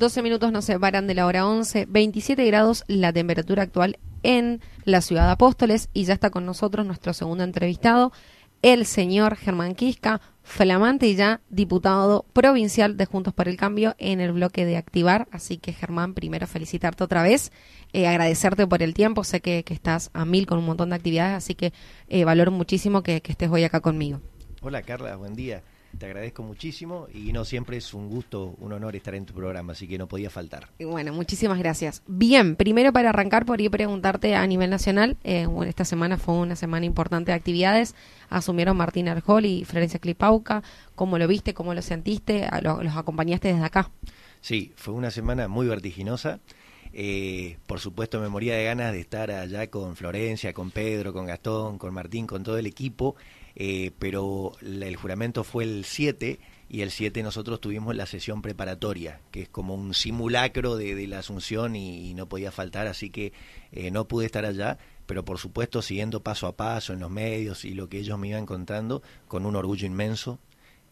12 minutos nos separan de la hora 11, 27 grados la temperatura actual en la ciudad de Apóstoles y ya está con nosotros nuestro segundo entrevistado, el señor Germán Quisca, flamante y ya diputado provincial de Juntos por el Cambio en el bloque de Activar. Así que Germán, primero felicitarte otra vez, eh, agradecerte por el tiempo, sé que, estás a mil con un montón de actividades, así que eh, valoro muchísimo que estés hoy acá conmigo. Hola Carla, buen día. Te agradezco muchísimo y no siempre es un gusto, un honor estar en tu programa, así que no podía faltar. Bueno, muchísimas gracias. Bien, primero para arrancar, por ir preguntarte a nivel nacional, eh, bueno, esta semana fue una semana importante de actividades, asumieron Martín Arjol y Florencia Clipauca, ¿cómo lo viste, cómo lo sentiste, los acompañaste desde acá? Sí, fue una semana muy vertiginosa. Eh, por supuesto me moría de ganas de estar allá con Florencia, con Pedro, con Gastón, con Martín, con todo el equipo eh, pero el juramento fue el 7 y el 7 nosotros tuvimos la sesión preparatoria, que es como un simulacro de, la asunción y, no podía faltar, así que eh, no pude estar allá, pero por supuesto siguiendo paso a paso en los medios y lo que ellos me iban contando, con un orgullo inmenso.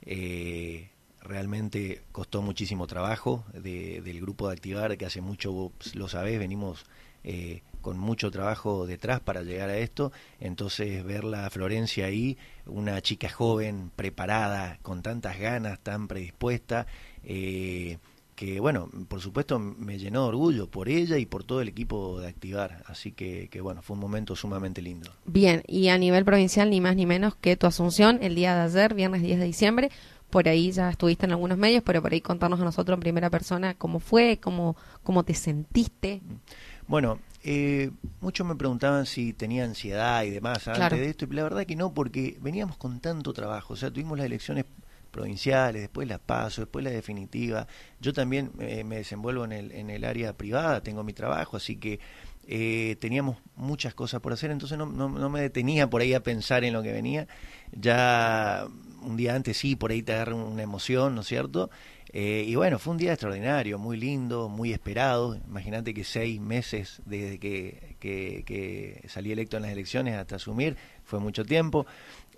Eh, realmente costó muchísimo trabajo del grupo de Activar, que hace mucho, lo sabés, venimos eh, con mucho trabajo detrás para llegar a esto. Entonces verla a Florencia ahí, una chica joven, preparada, con tantas ganas, tan predispuesta, eh, que bueno, por supuesto me llenó de orgullo por ella y por todo el equipo de Activar. Así que, que bueno, fue un momento sumamente lindo. Bien, y a nivel provincial, ni más ni menos que tu asunción el día de ayer, viernes 10 de diciembre. Por ahí ya estuviste en algunos medios, pero por ahí contarnos a nosotros en primera persona cómo fue, cómo, cómo te sentiste. Bueno, eh, muchos me preguntaban si tenía ansiedad y demás antes de esto, y la verdad que no, porque veníamos con tanto trabajo, o sea, tuvimos las elecciones provinciales, después las paso, después la definitiva. Yo también eh, me desenvuelvo en el, en el área privada, tengo mi trabajo, así que eh, teníamos muchas cosas por hacer, entonces no, no, no, me detenía por ahí a pensar en lo que venía. Ya un día antes sí, por ahí te agarra una emoción, ¿no es cierto? Eh, y bueno, fue un día extraordinario, muy lindo, muy esperado. Imagínate que seis meses desde que, salí electo en las elecciones hasta asumir, fue mucho tiempo.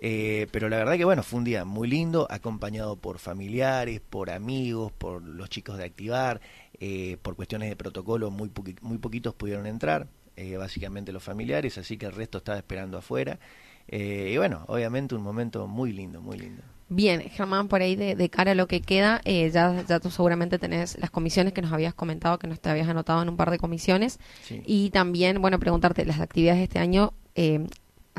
Eh, pero la verdad que bueno, fue un día muy lindo, acompañado por familiares, por amigos, por los chicos de Activar, eh, por cuestiones de protocolo, muy, muy poquitos pudieron entrar, básicamente los familiares, así que el resto estaba esperando afuera. y bueno, obviamente un momento muy lindo, muy lindo. Bien, Germán, por ahí de, cara a lo que queda, eh, ya, ya tú seguramente tenés las comisiones que nos habías comentado, que nos te habías anotado en un par de comisiones. Y también, bueno, preguntarte, las actividades de este año eh,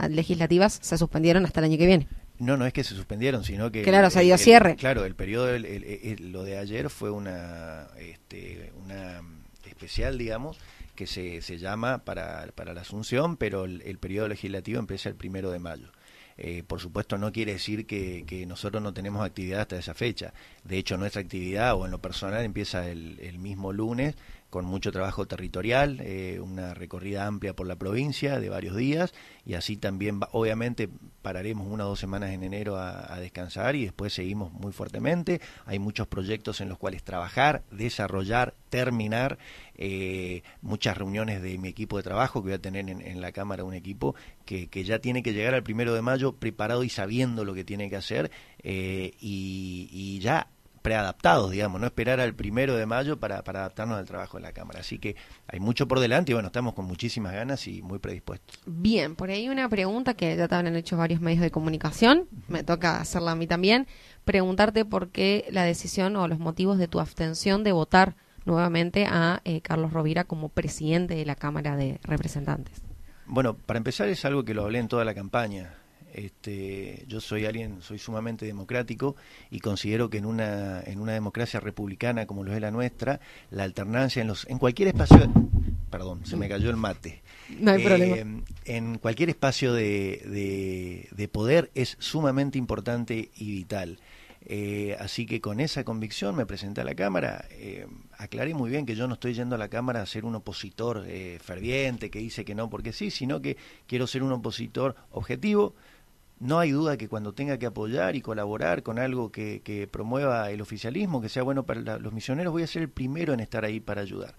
legislativas se suspendieron hasta el año que viene. No, no es que se suspendieron, sino que... Claro, se dio cierre. Claro, el periodo, lo de ayer fue una, este, una especial, digamos, que se, se llama para, para la Asunción, pero el, el periodo legislativo empieza el primero de mayo. Eh, por supuesto no quiere decir que, nosotros no tenemos actividad hasta esa fecha. De hecho, nuestra actividad o en lo personal empieza el, el mismo lunes con mucho trabajo territorial, eh, una recorrida amplia por la provincia de varios días y así también obviamente pararemos una o dos semanas en enero a, descansar y después seguimos muy fuertemente. Hay muchos proyectos en los cuales trabajar, desarrollar, terminar, eh, muchas reuniones de mi equipo de trabajo que voy a tener en, la Cámara un equipo que, ya tiene que llegar al primero de mayo preparado y sabiendo lo que tiene que hacer eh, y ya preadaptados, digamos, no esperar al primero de mayo para, para adaptarnos al trabajo de la Cámara. Así que hay mucho por delante y bueno, estamos con muchísimas ganas y muy predispuestos. Bien, por ahí una pregunta que ya te han hecho varios medios de comunicación, me toca hacerla a mí también, preguntarte por qué la decisión o los motivos de tu abstención de votar nuevamente a eh, Carlos Rovira como presidente de la Cámara de Representantes. Bueno, para empezar es algo que lo hablé en toda la campaña. Este, yo soy alguien, soy sumamente democrático y considero que en una, en una democracia republicana como lo es la nuestra, la alternancia en los, en cualquier espacio, perdón, se me cayó el mate. No hay problema. Eh, en cualquier espacio de, de, poder es sumamente importante y vital. Eh, así que con esa convicción me presenté a la Cámara. Eh, aclaré muy bien que yo no estoy yendo a la Cámara a ser un opositor ferviente que dice que no porque sí, sino que quiero ser un opositor objetivo, no hay duda que cuando tenga que apoyar y colaborar con algo que, promueva el oficialismo, que sea bueno para los misioneros, voy a ser el primero en estar ahí para ayudar.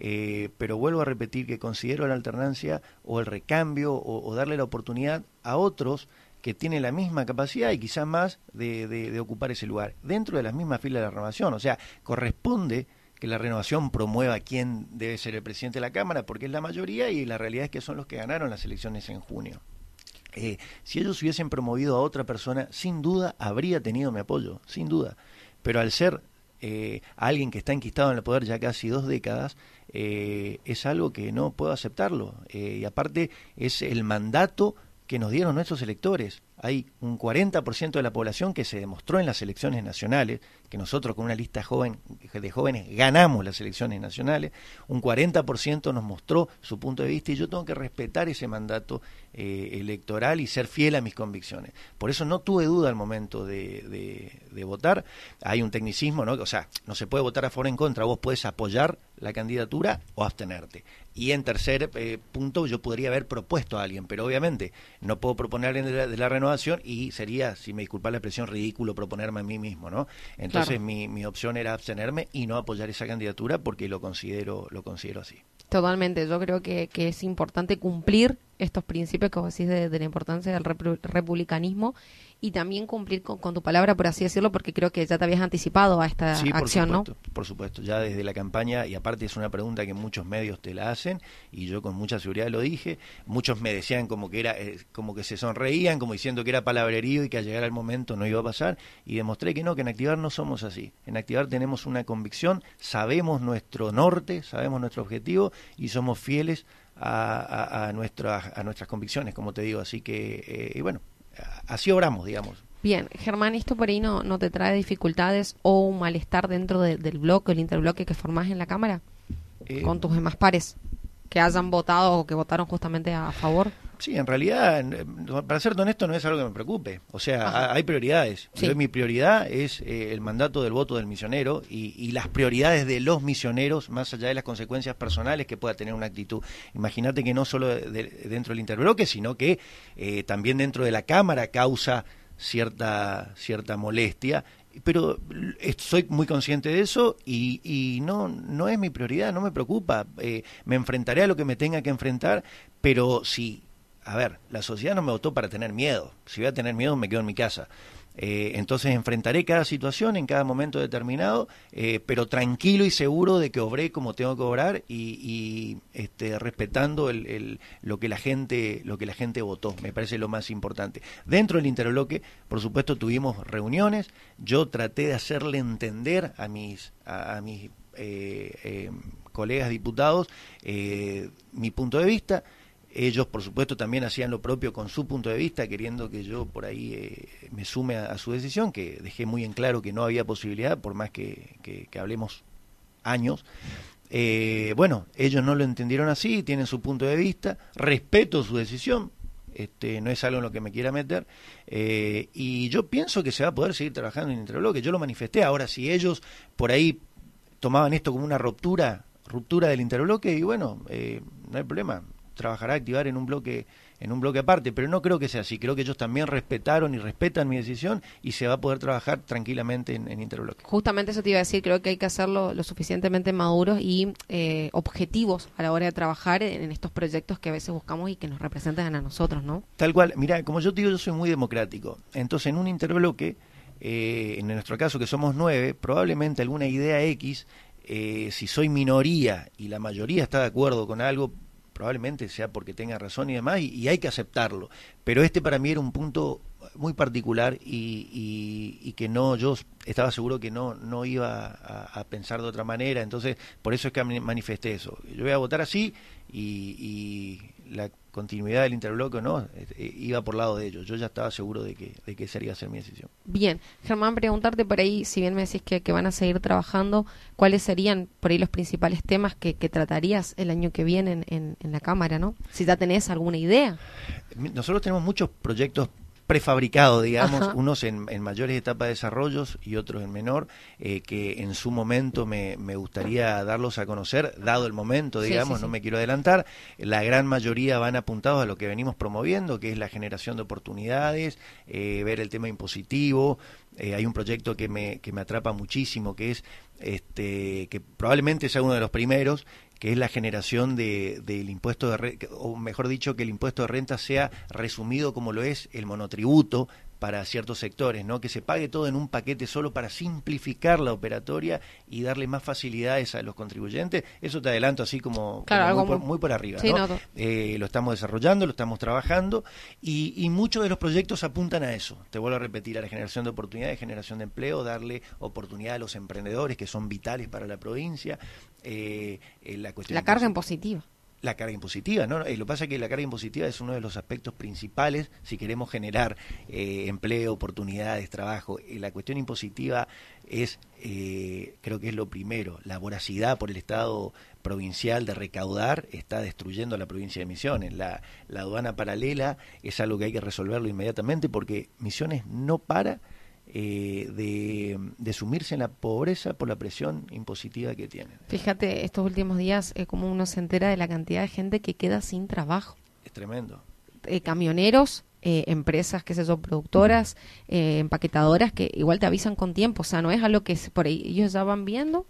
Eh, pero vuelvo a repetir que considero la alternancia o el recambio o, darle la oportunidad a otros que tienen la misma capacidad y quizás más de, ocupar ese lugar, dentro de las mismas filas de la renovación. O sea, corresponde que la renovación promueva quién debe ser el presidente de la Cámara, porque es la mayoría y la realidad es que son los que ganaron las elecciones en junio. Eh, si ellos hubiesen promovido a otra persona, sin duda habría tenido mi apoyo, sin duda. Pero al ser eh, alguien que está enquistado en el poder ya casi dos décadas, eh, es algo que no puedo aceptarlo. y aparte es el mandato que nos dieron nuestros electores. Hay un 40% de la población que se demostró en las elecciones nacionales, que nosotros con una lista joven, de jóvenes ganamos las elecciones nacionales, un 40% nos mostró su punto de vista y yo tengo que respetar ese mandato eh, electoral y ser fiel a mis convicciones. Por eso no tuve duda al momento de, de, votar. Hay un tecnicismo, ¿no? O sea, no se puede votar a favor o en contra, vos puedes apoyar la candidatura o abstenerte. Y en tercer eh, punto, yo podría haber propuesto a alguien, pero obviamente no puedo proponer de la, renovación y sería, si me disculpa la expresión, ridículo proponerme a mí mismo, ¿no? Entonces mi, mi opción era abstenerme y no apoyar esa candidatura porque lo considero, lo considero así. Totalmente, yo creo que, que es importante cumplir estos principios que vos decís de, la importancia del republicanismo y también cumplir con, tu palabra, por así decirlo, porque creo que ya te habías anticipado a esta acción, ¿no? Por supuesto, ya desde la campaña, y aparte es una pregunta que muchos medios te la hacen, y yo con mucha seguridad lo dije, muchos me decían como que era, eh, como que se sonreían, como diciendo que era palabrerío y que al llegar al momento no iba a pasar, y demostré que no, que en Activar no somos así. En Activar tenemos una convicción, sabemos nuestro norte, sabemos nuestro objetivo, y somos fieles a, a, nuestras, a nuestras convicciones, como te digo. Así que, eh, bueno, así obramos, digamos. Bien, Germán, ¿esto por ahí no, no te trae dificultades o un malestar dentro del bloque, el interbloque que formás en la Cámara? Eh, con tus demás pares que hayan votado o que votaron justamente a favor. Sí, en realidad, para ser honesto, no es algo que me preocupe. O sea, hay prioridades. mi prioridad es eh, el mandato del voto del misionero y, las prioridades de los misioneros, más allá de las consecuencias personales que pueda tener una actitud. Imagínate que no solo dentro del interbloque, sino que eh, también dentro de la Cámara causa cierta, cierta molestia pero soy muy consciente de eso y, y, no, no es mi prioridad, no me preocupa. Eh, me enfrentaré a lo que me tenga que enfrentar, pero si a ver, la sociedad no me votó para tener miedo. Si voy a tener miedo, me quedo en mi casa. Eh, entonces enfrentaré cada situación en cada momento determinado, eh, pero tranquilo y seguro de que obré como tengo que obrar y, este, respetando el, lo que la gente lo que la gente votó. Me parece lo más importante. Dentro del interbloque, por supuesto, tuvimos reuniones. Yo traté de hacerle entender a mis a, mis eh, colegas diputados mi punto de vista. Ellos, por supuesto, también hacían lo propio con su punto de vista, queriendo que yo por ahí eh, me sume a, su decisión, que dejé muy en claro que no había posibilidad, por más que, que, hablemos años. Eh, bueno, ellos no lo entendieron así, tienen su punto de vista, respeto su decisión, este, no es algo en lo que me quiera meter, eh, y yo pienso que se va a poder seguir trabajando en Interbloque, yo lo manifesté, ahora si ellos por ahí tomaban esto como una ruptura, ruptura del interbloque, y bueno, no hay problema, trabajará activar en un bloque en un bloque aparte, pero no creo que sea así. Creo que ellos también respetaron y respetan mi decisión y se va a poder trabajar tranquilamente en, interbloque. Justamente eso te iba a decir, creo que hay que hacerlo lo suficientemente maduros y eh, objetivos a la hora de trabajar en, estos proyectos que a veces buscamos y que nos representan a nosotros, ¿no? Tal cual. Mira, como yo te digo, yo soy muy democrático. Entonces, en un interbloque, eh, en nuestro caso que somos nueve, probablemente alguna idea X eh, si soy minoría y la mayoría está de acuerdo con algo, probablemente sea porque tenga razón y demás, y, hay que aceptarlo. Pero este para mí era un punto muy particular y, y, que no, yo estaba seguro que no, no iba a, a, pensar de otra manera, entonces por eso es que manifesté eso. Yo voy a votar así y, la continuidad del interbloque no este, iba por lado de ellos. Yo ya estaba seguro de que, de que esa iba a ser mi decisión. Bien, Germán, preguntarte por ahí, si bien me decís que, que van a seguir trabajando, ¿cuáles serían por ahí los principales temas que, que tratarías el año que viene en, en, la Cámara, no? Si ya tenés alguna idea. Nosotros tenemos muchos proyectos prefabricado, digamos, unos en, mayores etapas de desarrollos y otros en menor, eh, que en su momento me, me, gustaría darlos a conocer, dado el momento, digamos, no me quiero adelantar. La gran mayoría van apuntados a lo que venimos promoviendo, que es la generación de oportunidades, eh, ver el tema impositivo. Eh, hay un proyecto que me, que me atrapa muchísimo, que es este, que probablemente sea uno de los primeros, que es la generación de, del impuesto de o mejor dicho, que el impuesto de renta sea resumido como lo es el monotributo para ciertos sectores, ¿no? Que se pague todo en un paquete solo para simplificar la operatoria y darle más facilidades a los contribuyentes. Eso te adelanto así como, muy, por, arriba. Eh, lo estamos desarrollando, lo estamos trabajando y, y, muchos de los proyectos apuntan a eso. Te vuelvo a repetir, a la generación de oportunidades, generación de empleo, darle oportunidad a los emprendedores que son vitales para la provincia. Eh, eh la, cuestión la carga impositiva la carga impositiva. ¿no? Eh, lo que pasa es que la carga impositiva es uno de los aspectos principales si queremos generar eh, empleo, oportunidades, trabajo. Y la cuestión impositiva es, eh, creo que es lo primero, la voracidad por el Estado provincial de recaudar está destruyendo la provincia de Misiones. La, la aduana paralela es algo que hay que resolverlo inmediatamente porque Misiones no para eh, de, sumirse en la pobreza por la presión impositiva que tienen. Fíjate, estos últimos días, eh, como uno se entera de la cantidad de gente que queda sin trabajo. Es tremendo. Eh, camioneros, empresas, que sé yo, productoras, empaquetadoras, que igual te avisan con tiempo, o sea, no es algo que por ahí ellos ya van viendo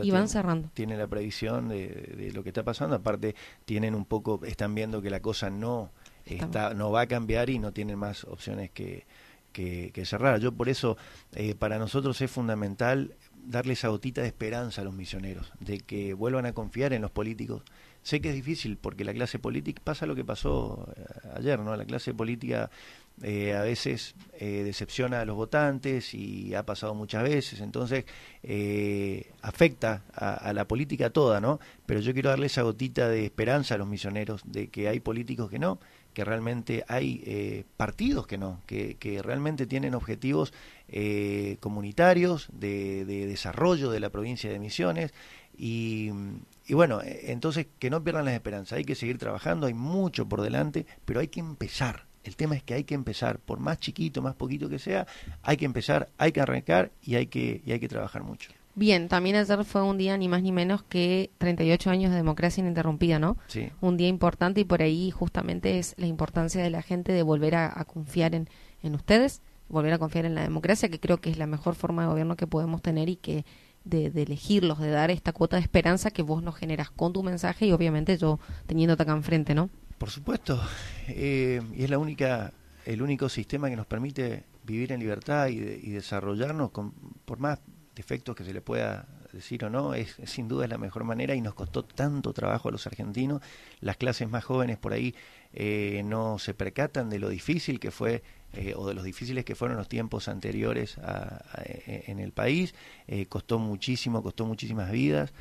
y van cerrando. Tienen la previsión de, lo que está pasando, aparte tienen un poco, están viendo que la cosa no, está, no va a cambiar y no tienen más opciones que que, cerrar. Yo por eso, eh, para nosotros es fundamental darle esa gotita de esperanza a los misioneros, de que vuelvan a confiar en los políticos. Sé que es difícil porque la clase política pasa lo que pasó eh, ayer, ¿no? La clase política eh, a veces decepciona a los votantes y ha pasado muchas veces, entonces afecta a, a, la política toda, ¿no? Pero yo quiero darle esa gotita de esperanza a los misioneros de que hay políticos que no, que realmente hay eh, partidos que no, que, que, realmente tienen objetivos eh, comunitarios de, desarrollo de la provincia de Misiones y, y, bueno, eh, entonces que no pierdan las esperanzas, hay que seguir trabajando, hay mucho por delante, pero hay que empezar. El tema es que hay que empezar, por más chiquito, más poquito que sea, hay que empezar, hay que arrancar y hay que, y hay que trabajar mucho. Bien, también ayer fue un día ni más ni menos que 38 años de democracia ininterrumpida, ¿no? Sí. Un día importante y por ahí justamente es la importancia de la gente de volver a, confiar en, en, ustedes, volver a confiar en la democracia, que creo que es la mejor forma de gobierno que podemos tener y que de, elegirlos, de dar esta cuota de esperanza que vos nos generas con tu mensaje y obviamente yo teniéndote acá enfrente, ¿no? Por supuesto, eh, y es la única, el único sistema que nos permite vivir en libertad y, y desarrollarnos con, por más defectos que se le pueda decir o no, es, sin duda es la mejor manera y nos costó tanto trabajo a los argentinos. Las clases más jóvenes por ahí eh, no se percatan de lo difícil que fue eh, o de los difíciles que fueron los tiempos anteriores e, en el país. Eh, costó muchísimo, costó muchísimas vidas.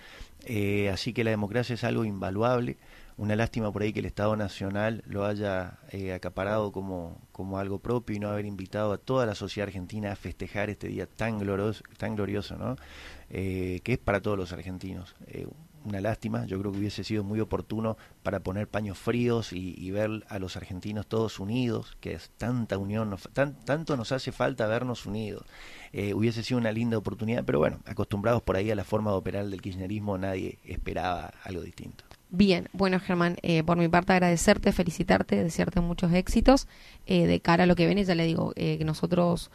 así que la democracia es algo invaluable una lástima por ahí que el Estado Nacional lo haya eh, acaparado como, como algo propio y no haber invitado a toda la sociedad argentina a festejar este día tan glorioso, tan glorioso ¿no? Eh, que es para todos los argentinos. Eh, una lástima, yo creo que hubiese sido muy oportuno para poner paños fríos y, ver a los argentinos todos unidos, que es tanta unión, tanto nos hace falta vernos unidos. hubiese sido una linda oportunidad, pero bueno, acostumbrados por ahí a la forma de operar del kirchnerismo, nadie esperaba algo distinto. Bien, bueno Germán, eh, por mi parte agradecerte, felicitarte, desearte muchos éxitos eh, de cara a lo que viene. Ya le digo eh, que nosotros,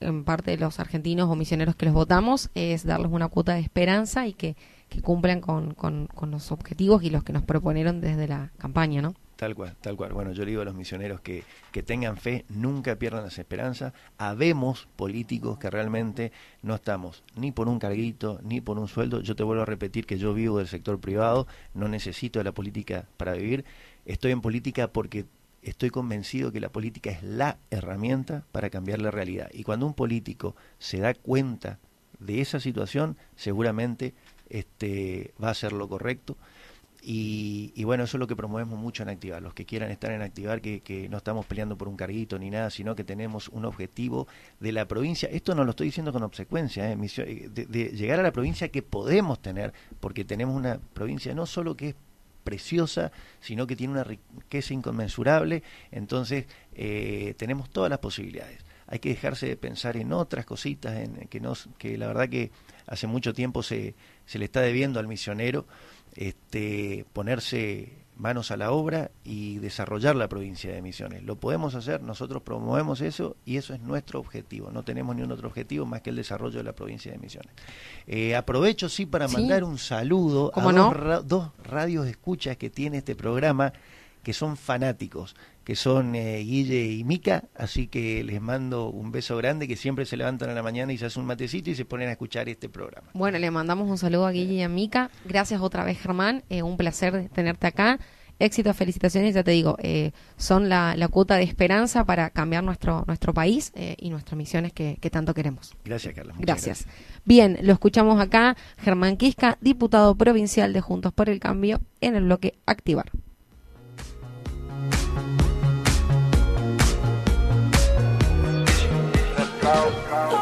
en parte de los argentinos o misioneros que los votamos, es darles una cuota de esperanza y que, que cumplan con, con, los objetivos y los que nos proponieron desde la campaña, ¿no? Tal cual, tal cual. Bueno, yo le digo a los misioneros que, que tengan fe, nunca pierdan las esperanzas. Habemos políticos que realmente no estamos ni por un carguito, ni por un sueldo. Yo te vuelvo a repetir que yo vivo del sector privado, no necesito de la política para vivir. Estoy en política porque estoy convencido que la política es la herramienta para cambiar la realidad. Y cuando un político se da cuenta de esa situación, seguramente este, va a hacer lo correcto y, bueno, eso es lo que promovemos mucho en Activar. Los que quieran estar en Activar, que, no estamos peleando por un carguito ni nada, sino que tenemos un objetivo de la provincia. Esto no lo estoy diciendo con obsecuencia, ¿eh? eh de, llegar a la provincia que podemos tener, porque tenemos una provincia no solo que es preciosa, sino que tiene una riqueza inconmensurable. Entonces, eh, tenemos todas las posibilidades. Hay que dejarse de pensar en otras cositas, en que, nos, que la verdad que hace mucho tiempo se, se le está debiendo al misionero este, ponerse manos a la obra y desarrollar la provincia de Misiones. Lo podemos hacer, nosotros promovemos eso y eso es nuestro objetivo. No tenemos ni un otro objetivo más que el desarrollo de la provincia de Misiones. Eh, aprovecho sí para mandar un saludo a dos, radios escuchas que tiene este programa que son fanáticos. Que son eh, Guille y Mica, así que les mando un beso grande, que siempre se levantan a la mañana y se hacen un matecito y se ponen a escuchar este programa. Bueno, le mandamos un saludo a Guille y a Mica. Gracias otra vez, Germán. Eh, un placer tenerte acá. Éxitos, felicitaciones, ya te digo, eh, son la, cuota de esperanza para cambiar nuestro, nuestro país y nuestras misiones que, tanto queremos. Gracias, Carlos. Gracias. Bien, lo escuchamos acá, Germán Quisca, diputado provincial de Juntos por el Cambio, en el bloque Activar. Con